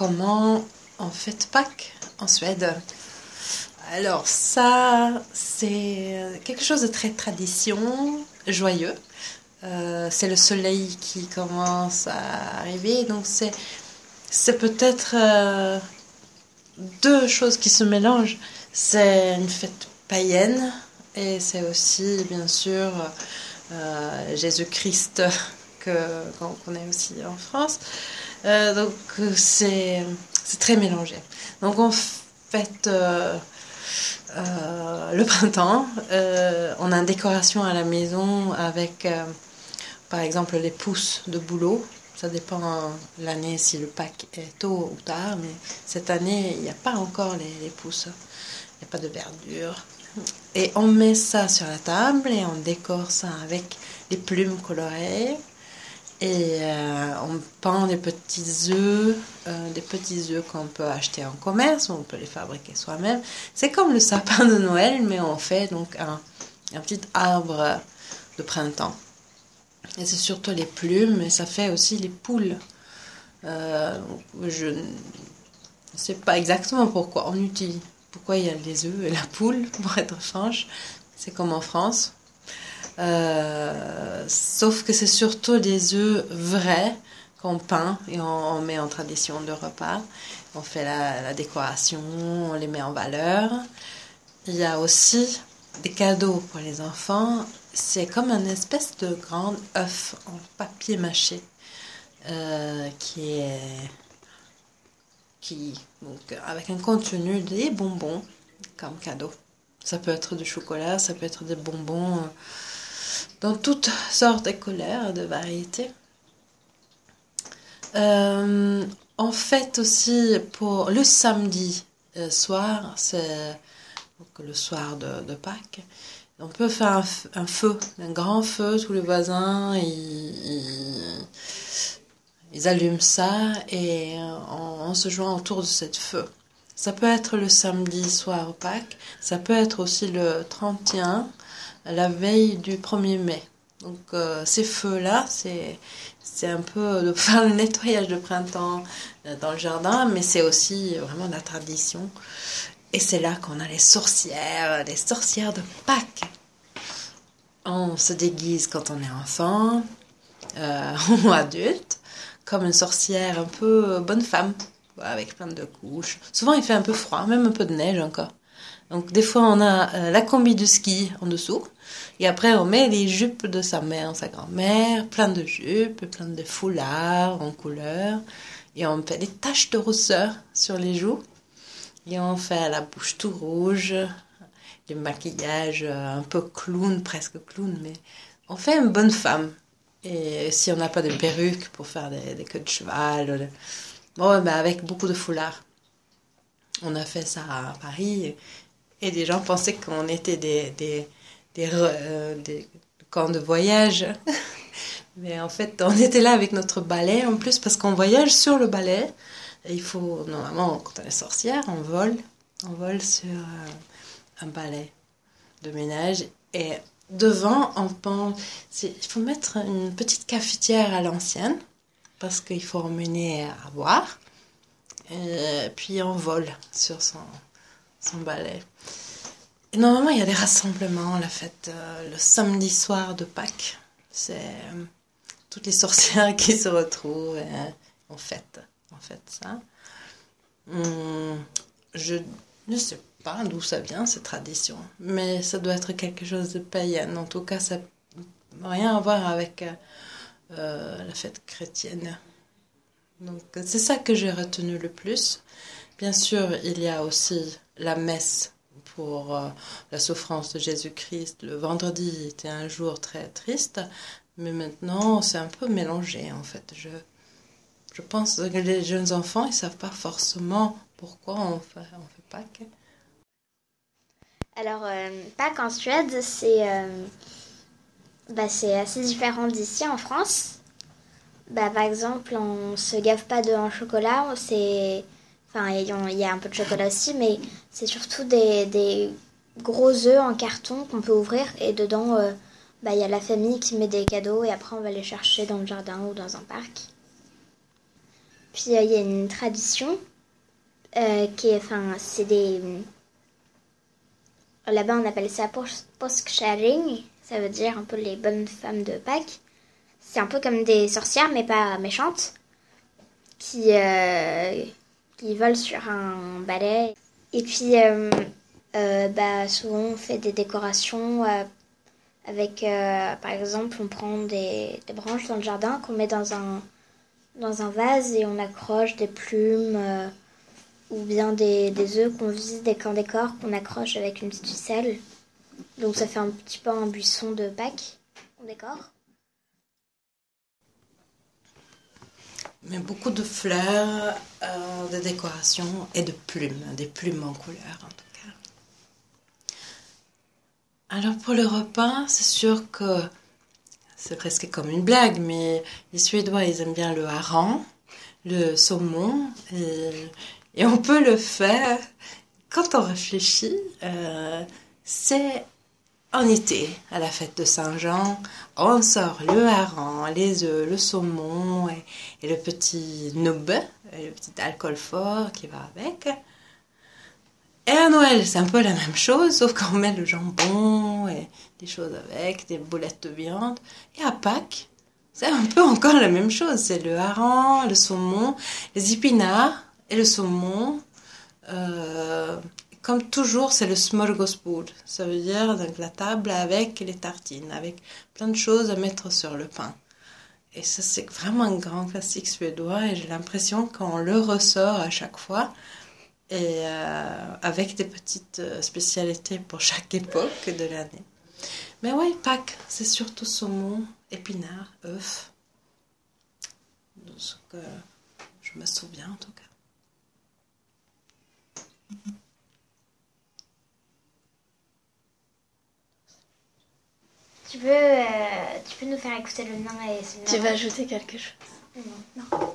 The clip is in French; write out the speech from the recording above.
comment on fête Pâques en Suède. Alors ça, c'est quelque chose de très tradition, joyeux. Euh, c'est le soleil qui commence à arriver, donc c'est peut-être euh, deux choses qui se mélangent. C'est une fête païenne et c'est aussi bien sûr euh, Jésus-Christ que qu'on connaît aussi en France. Donc c'est très mélangé. Donc on fête euh, le printemps. Euh, on a une décoration à la maison avec, euh, par exemple, les pousses de boulot. Ça dépend l'année si le pack est tôt ou tard, mais cette année, il n'y a pas encore les, les pousses. Il n'y a pas de verdure. Et on met ça sur la table et on décore ça avec les plumes colorées. Et euh, on pend des petits œufs, euh, des petits œufs qu'on peut acheter en commerce on peut les fabriquer soi-même. C'est comme le sapin de Noël, mais on fait donc un, petit arbre de printemps. Et c'est surtout les plumes, et ça fait aussi les poules. Euh, je ne sais pas exactement pourquoi on utilise, pourquoi il y a les œufs et la poule, pour être franche. C'est comme en France. Euh, sauf que c'est surtout des œufs vrais qu'on peint et on, met en tradition de repas. On fait la, décoration, on les met en valeur. Il y a aussi des cadeaux pour les enfants. C'est comme un espèce de grand œuf en papier mâché euh, qui est qui donc avec un contenu des bonbons comme cadeau. Ça peut être du chocolat, ça peut être des bonbons dans toutes sortes de couleurs, de variétés. Euh, en fait aussi pour le samedi euh, soir, c'est le soir de, Pâques, on peut faire un, feu, un grand feu, tous les voisins, ils, ils, allument ça et on, se joint autour de cette feu. Ça peut être le samedi soir Pâques, ça peut être aussi le 31 la veille du 1er mai. Donc euh, ces feux-là, c'est c'est un peu de faire le nettoyage de printemps euh, dans le jardin, mais c'est aussi vraiment la tradition. Et c'est là qu'on a les sorcières, les sorcières de Pâques. On se déguise quand on est enfant euh, ou adulte, comme une sorcière un peu bonne femme, avec plein de couches. Souvent il fait un peu froid, même un peu de neige encore. Donc des fois on a euh, la combi de ski en dessous et après on met les jupes de sa mère, sa grand-mère, plein de jupes, plein de foulards en couleur et on fait des taches de rousseur sur les joues et on fait la bouche tout rouge, le maquillage euh, un peu clown, presque clown, mais on fait une bonne femme. Et si on n'a pas de perruque pour faire des, queues de cheval, bon, ben avec beaucoup de foulards. On a fait ça à Paris et des gens pensaient qu'on était des, des, des, euh, camps de voyage. Mais en fait, on était là avec notre balai en plus parce qu'on voyage sur le balai. Il faut, normalement, quand on est sorcière, on vole. On vole sur euh, un balai de ménage. Et devant, on pense. Il faut mettre une petite cafetière à l'ancienne parce qu'il faut emmener à boire. Et puis on vole sur son, son balai. Et normalement, il y a des rassemblements, la fête euh, le samedi soir de Pâques. C'est euh, toutes les sorcières qui se retrouvent et on fête, fait ça. Hum, je ne sais pas d'où ça vient, cette tradition, mais ça doit être quelque chose de païen. En tout cas, ça n'a rien à voir avec euh, la fête chrétienne. Donc, c'est ça que j'ai retenu le plus. Bien sûr, il y a aussi la messe pour euh, la souffrance de Jésus-Christ. Le vendredi était un jour très triste, mais maintenant c'est un peu mélangé en fait. Je, je pense que les jeunes enfants, ils savent pas forcément pourquoi on fait, on fait Pâques. Alors, euh, Pâques en Suède, c'est euh, bah, assez différent d'ici en France. Bah, par exemple, on se gave pas de en chocolat, c'est Enfin, il y a un peu de chocolat aussi, mais c'est surtout des, gros œufs en carton qu'on peut ouvrir et dedans, euh, bah, il y a la famille qui met des cadeaux et après on va les chercher dans le jardin ou dans un parc. Puis euh, il y a une tradition euh, qui est, enfin, c'est des. Là-bas, on appelle ça sharing Ça veut dire un peu les bonnes femmes de Pâques. C'est un peu comme des sorcières, mais pas méchantes, qui, qui volent sur un balai. Et puis, bah, souvent, on fait des décorations avec, par exemple, on prend des, branches dans le jardin qu'on met dans un dans un vase et on accroche des plumes euh, ou bien des, des œufs qu'on vise, des camps décors qu'on accroche avec une petite ficelle. Donc ça fait un petit peu un buisson de Pâques qu'on décore. Mais beaucoup de fleurs, euh, de décorations et de plumes, des plumes en couleur en tout cas. Alors pour le repas, c'est sûr que c'est presque comme une blague, mais les Suédois, ils aiment bien le hareng, le saumon, et, on peut le faire quand on réfléchit. Euh, c'est en été, à la fête de Saint-Jean, on sort le hareng, les œufs, le saumon et, le petit nub, le petit alcool fort qui va avec. Et à Noël, c'est un peu la même chose, sauf qu'on met le jambon et des choses avec, des boulettes de viande. Et à Pâques, c'est un peu encore la même chose. C'est le hareng, le saumon, les épinards et le saumon. Euh, comme toujours, c'est le smorgasbord. Ça veut dire donc la table avec les tartines, avec plein de choses à mettre sur le pain. Et ça, c'est vraiment un grand classique suédois et j'ai l'impression qu'on le ressort à chaque fois et euh, avec des petites euh, spécialités pour chaque époque de l'année. Mais oui, Pâques, c'est surtout saumon, épinards, œufs. De ce que je me souviens en tout cas. Tu peux, euh, tu peux nous faire écouter le nain et Tu vas ajouter quelque chose Non. non.